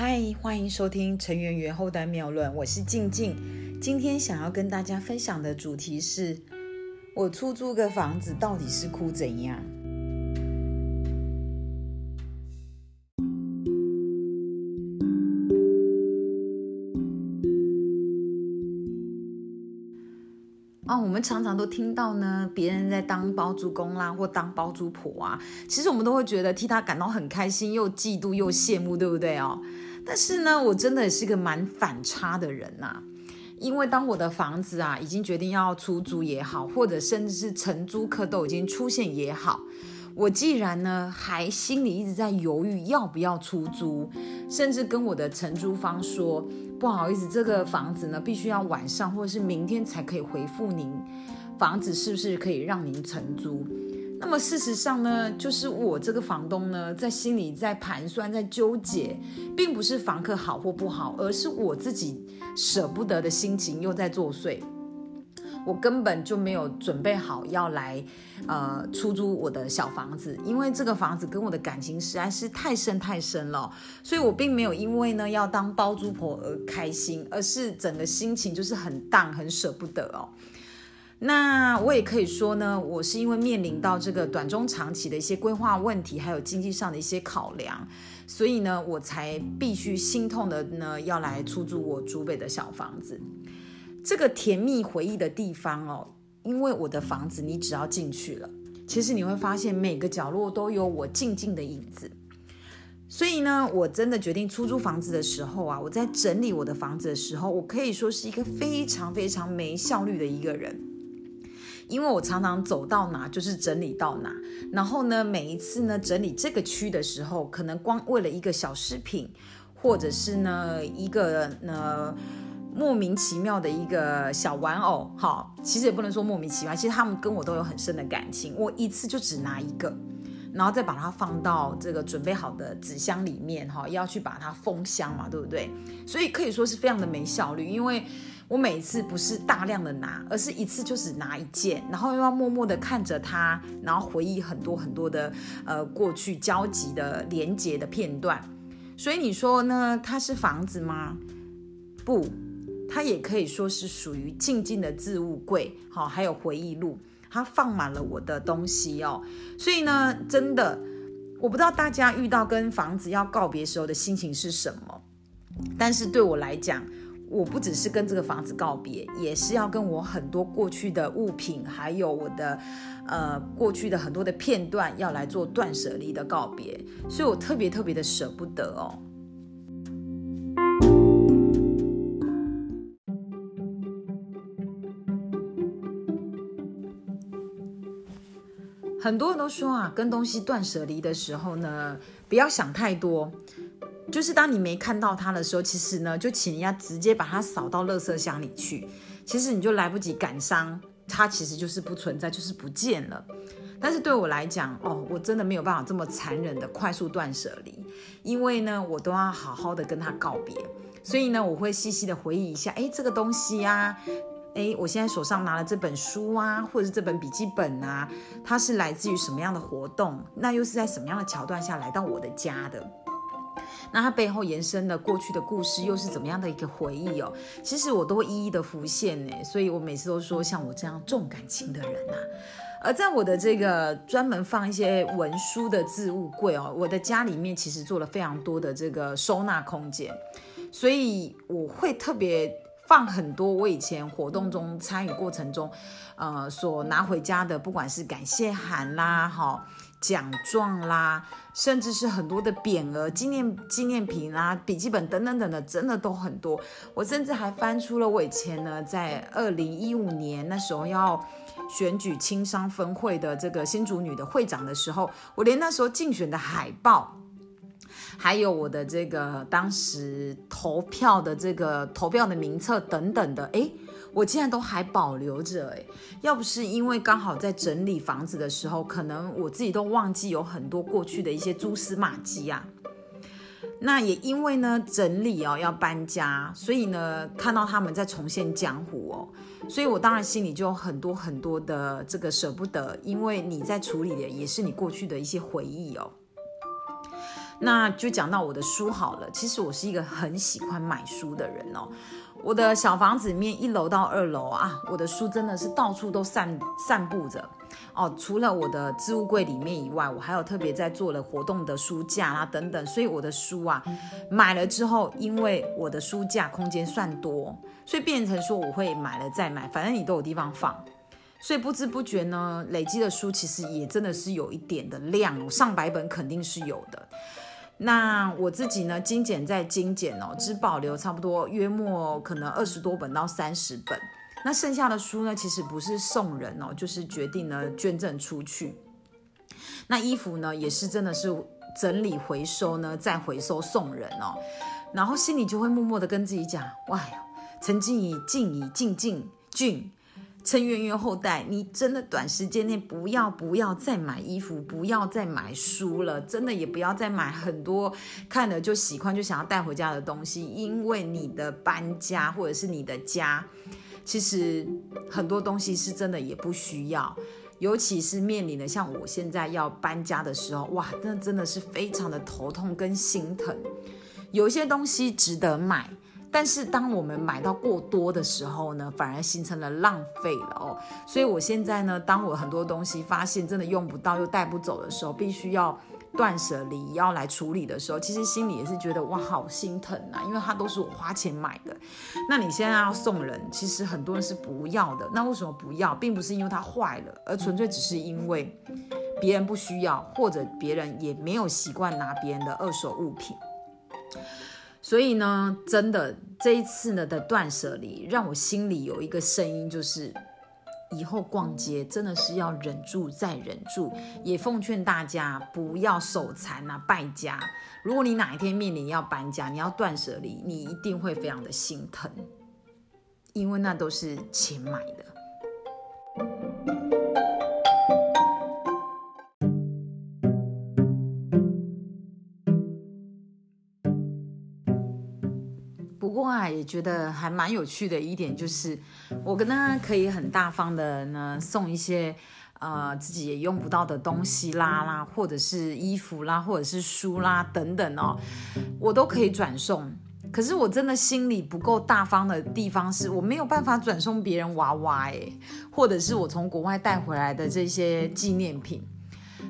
嗨，欢迎收听《成员员后代妙论》，我是静静。今天想要跟大家分享的主题是：我出租个房子到底是哭怎样？哦，我们常常都听到呢，别人在当包租公啦，或当包租婆啊，其实我们都会觉得替他感到很开心，又嫉妒又羡慕，对不对哦？但是呢，我真的也是个蛮反差的人呐，因为当我的房子啊已经决定要出租也好，或者甚至是承租客都已经出现也好，我既然呢还心里一直在犹豫要不要出租，甚至跟我的承租方说。不好意思，这个房子呢，必须要晚上或者是明天才可以回复您，房子是不是可以让您承租？那么事实上呢，就是我这个房东呢，在心里在盘算，在纠结，并不是房客好或不好，而是我自己舍不得的心情又在作祟。我根本就没有准备好要来，呃，出租我的小房子，因为这个房子跟我的感情实在是太深太深了，所以我并没有因为呢要当包租婆而开心，而是整个心情就是很淡，很舍不得哦。那我也可以说呢，我是因为面临到这个短中长期的一些规划问题，还有经济上的一些考量，所以呢，我才必须心痛的呢要来出租我竹北的小房子。这个甜蜜回忆的地方哦，因为我的房子，你只要进去了，其实你会发现每个角落都有我静静的影子。所以呢，我真的决定出租房子的时候啊，我在整理我的房子的时候，我可以说是一个非常非常没效率的一个人，因为我常常走到哪就是整理到哪，然后呢，每一次呢整理这个区的时候，可能光为了一个小饰品，或者是呢一个呢。莫名其妙的一个小玩偶，哈，其实也不能说莫名其妙，其实他们跟我都有很深的感情。我一次就只拿一个，然后再把它放到这个准备好的纸箱里面，哈，要去把它封箱嘛，对不对？所以可以说是非常的没效率，因为我每一次不是大量的拿，而是一次就只拿一件，然后又要默默的看着它，然后回忆很多很多的呃过去交集的连接的片段。所以你说呢？它是房子吗？不。它也可以说是属于静静的置物柜，好，还有回忆录，它放满了我的东西哦。所以呢，真的，我不知道大家遇到跟房子要告别时候的心情是什么，但是对我来讲，我不只是跟这个房子告别，也是要跟我很多过去的物品，还有我的呃过去的很多的片段要来做断舍离的告别，所以我特别特别的舍不得哦。很多人都说啊，跟东西断舍离的时候呢，不要想太多。就是当你没看到它的时候，其实呢，就请人家直接把它扫到垃圾箱里去。其实你就来不及感伤，它其实就是不存在，就是不见了。但是对我来讲，哦，我真的没有办法这么残忍的快速断舍离，因为呢，我都要好好的跟他告别。所以呢，我会细细的回忆一下，哎，这个东西呀。哎，我现在手上拿了这本书啊，或者是这本笔记本啊，它是来自于什么样的活动？那又是在什么样的桥段下来到我的家的？那它背后延伸的过去的故事又是怎么样的一个回忆哦？其实我都会一一的浮现呢，所以我每次都说，像我这样重感情的人呐，而在我的这个专门放一些文书的置物柜哦，我的家里面其实做了非常多的这个收纳空间，所以我会特别。放很多我以前活动中参与过程中，呃，所拿回家的，不管是感谢函啦、哈奖状啦，甚至是很多的匾额、纪念纪念品啦、笔记本等等等的，真的都很多。我甚至还翻出了我以前呢，在二零一五年那时候要选举青商分会的这个新竹女的会长的时候，我连那时候竞选的海报。还有我的这个当时投票的这个投票的名册等等的，哎，我竟然都还保留着，哎，要不是因为刚好在整理房子的时候，可能我自己都忘记有很多过去的一些蛛丝马迹啊。那也因为呢整理哦要搬家，所以呢看到他们在重现江湖哦，所以我当然心里就有很多很多的这个舍不得，因为你在处理的也是你过去的一些回忆哦。那就讲到我的书好了。其实我是一个很喜欢买书的人哦。我的小房子里面一楼到二楼啊，我的书真的是到处都散散布着哦。除了我的置物柜里面以外，我还有特别在做了活动的书架啊等等。所以我的书啊买了之后，因为我的书架空间算多，所以变成说我会买了再买，反正你都有地方放。所以不知不觉呢，累积的书其实也真的是有一点的量，上百本肯定是有的。那我自己呢，精简再精简哦，只保留差不多约莫可能二十多本到三十本。那剩下的书呢，其实不是送人哦，就是决定呢捐赠出去。那衣服呢，也是真的是整理回收呢，再回收送人哦。然后心里就会默默的跟自己讲：，哇，曾经以静以静静俊。趁冤冤后代，你真的短时间内不要不要再买衣服，不要再买书了，真的也不要再买很多看了就喜欢就想要带回家的东西，因为你的搬家或者是你的家，其实很多东西是真的也不需要，尤其是面临的像我现在要搬家的时候，哇，那真的是非常的头痛跟心疼，有些东西值得买。但是当我们买到过多的时候呢，反而形成了浪费了哦。所以我现在呢，当我很多东西发现真的用不到又带不走的时候，必须要断舍离要来处理的时候，其实心里也是觉得哇，好心疼啊，因为它都是我花钱买的。那你现在要送人，其实很多人是不要的。那为什么不要？并不是因为它坏了，而纯粹只是因为别人不需要，或者别人也没有习惯拿别人的二手物品。所以呢，真的这一次呢的断舍离，让我心里有一个声音，就是以后逛街真的是要忍住再忍住。也奉劝大家不要手残啊，败家。如果你哪一天面临要搬家，你要断舍离，你一定会非常的心疼，因为那都是钱买的。也觉得还蛮有趣的一点就是，我跟呢可以很大方的呢送一些呃自己也用不到的东西啦啦，或者是衣服啦，或者是书啦等等哦，我都可以转送。可是我真的心里不够大方的地方是，我没有办法转送别人娃娃诶，或者是我从国外带回来的这些纪念品。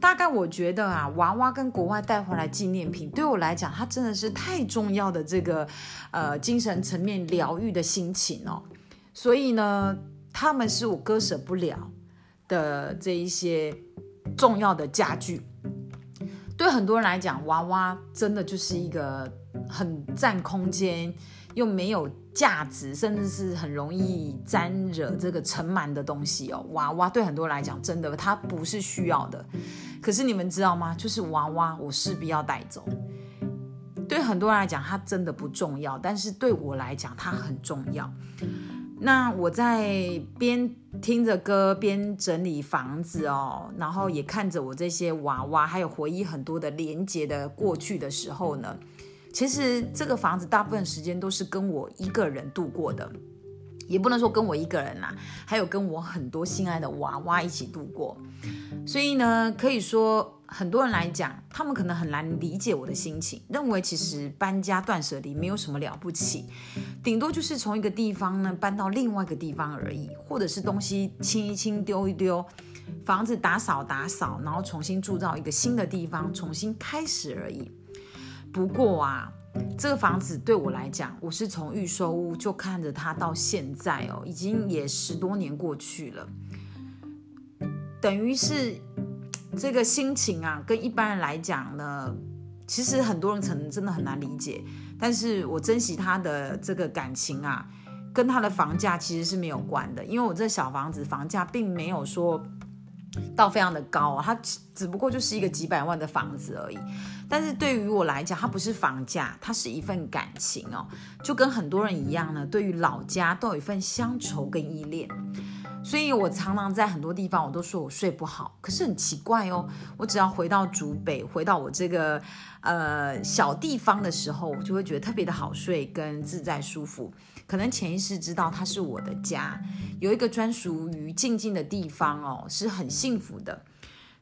大概我觉得啊，娃娃跟国外带回来纪念品，对我来讲，它真的是太重要的这个呃精神层面疗愈的心情哦。所以呢，他们是我割舍不了的这一些重要的家具。对很多人来讲，娃娃真的就是一个很占空间又没有价值，甚至是很容易沾惹这个尘螨的东西哦。娃娃对很多人来讲，真的它不是需要的。可是你们知道吗？就是娃娃，我势必要带走。对很多人来讲，它真的不重要，但是对我来讲，它很重要。那我在边听着歌边整理房子哦，然后也看着我这些娃娃，还有回忆很多的连接的过去的时候呢，其实这个房子大部分时间都是跟我一个人度过的。也不能说跟我一个人呐，还有跟我很多心爱的娃娃一起度过，所以呢，可以说很多人来讲，他们可能很难理解我的心情，认为其实搬家断舍离没有什么了不起，顶多就是从一个地方呢搬到另外一个地方而已，或者是东西清一清丢一丢，房子打扫打扫，然后重新铸造一个新的地方，重新开始而已。不过啊。这个房子对我来讲，我是从预售屋就看着它到现在哦，已经也十多年过去了。等于是这个心情啊，跟一般人来讲呢，其实很多人可能真的很难理解。但是我珍惜他的这个感情啊，跟他的房价其实是没有关的，因为我这小房子房价并没有说。到非常的高，它只不过就是一个几百万的房子而已。但是对于我来讲，它不是房价，它是一份感情哦。就跟很多人一样呢，对于老家都有一份乡愁跟依恋。所以我常常在很多地方，我都说我睡不好。可是很奇怪哦，我只要回到竹北，回到我这个呃小地方的时候，我就会觉得特别的好睡，跟自在舒服。可能潜意识知道它是我的家，有一个专属于静静的地方哦，是很幸福的。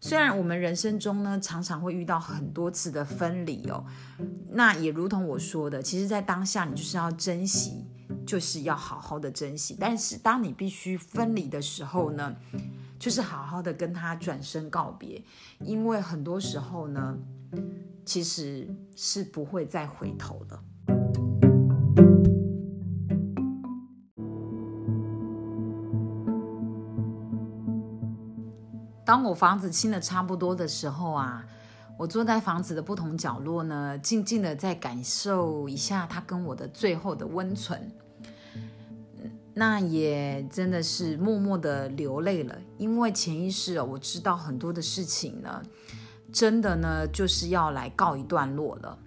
虽然我们人生中呢，常常会遇到很多次的分离哦，那也如同我说的，其实，在当下你就是要珍惜，就是要好好的珍惜。但是，当你必须分离的时候呢，就是好好的跟他转身告别，因为很多时候呢，其实是不会再回头的。当我房子清的差不多的时候啊，我坐在房子的不同角落呢，静静的在感受一下它跟我的最后的温存。那也真的是默默的流泪了，因为潜意识哦，我知道很多的事情呢，真的呢就是要来告一段落了。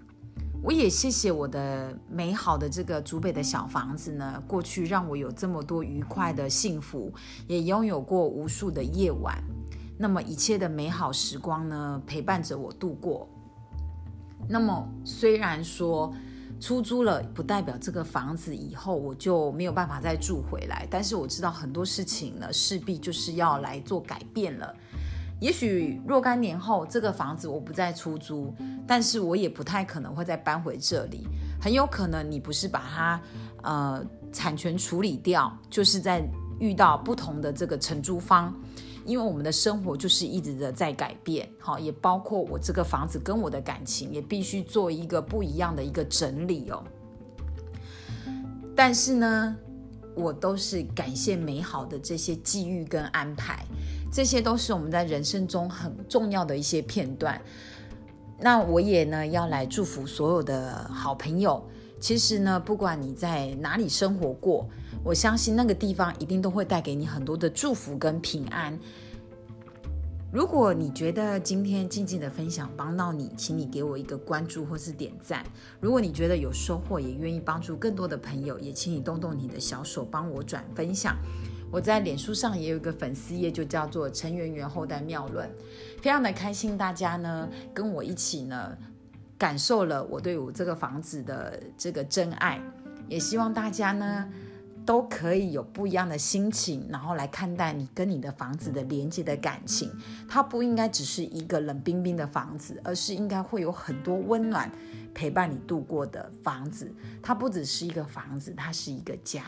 我也谢谢我的美好的这个竹北的小房子呢，过去让我有这么多愉快的幸福，也拥有过无数的夜晚。那么一切的美好时光呢，陪伴着我度过。那么虽然说出租了，不代表这个房子以后我就没有办法再住回来。但是我知道很多事情呢，势必就是要来做改变了。也许若干年后，这个房子我不再出租，但是我也不太可能会再搬回这里。很有可能你不是把它呃产权处理掉，就是在遇到不同的这个承租方。因为我们的生活就是一直的在改变，好，也包括我这个房子跟我的感情，也必须做一个不一样的一个整理哦。但是呢，我都是感谢美好的这些际遇跟安排，这些都是我们在人生中很重要的一些片段。那我也呢要来祝福所有的好朋友。其实呢，不管你在哪里生活过。我相信那个地方一定都会带给你很多的祝福跟平安。如果你觉得今天静静的分享帮到你，请你给我一个关注或是点赞。如果你觉得有收获，也愿意帮助更多的朋友，也请你动动你的小手帮我转分享。我在脸书上也有一个粉丝页，就叫做陈圆圆后代妙论，非常的开心，大家呢跟我一起呢感受了我对我这个房子的这个真爱，也希望大家呢。都可以有不一样的心情，然后来看待你跟你的房子的连接的感情。它不应该只是一个冷冰冰的房子，而是应该会有很多温暖陪伴你度过的房子。它不只是一个房子，它是一个家。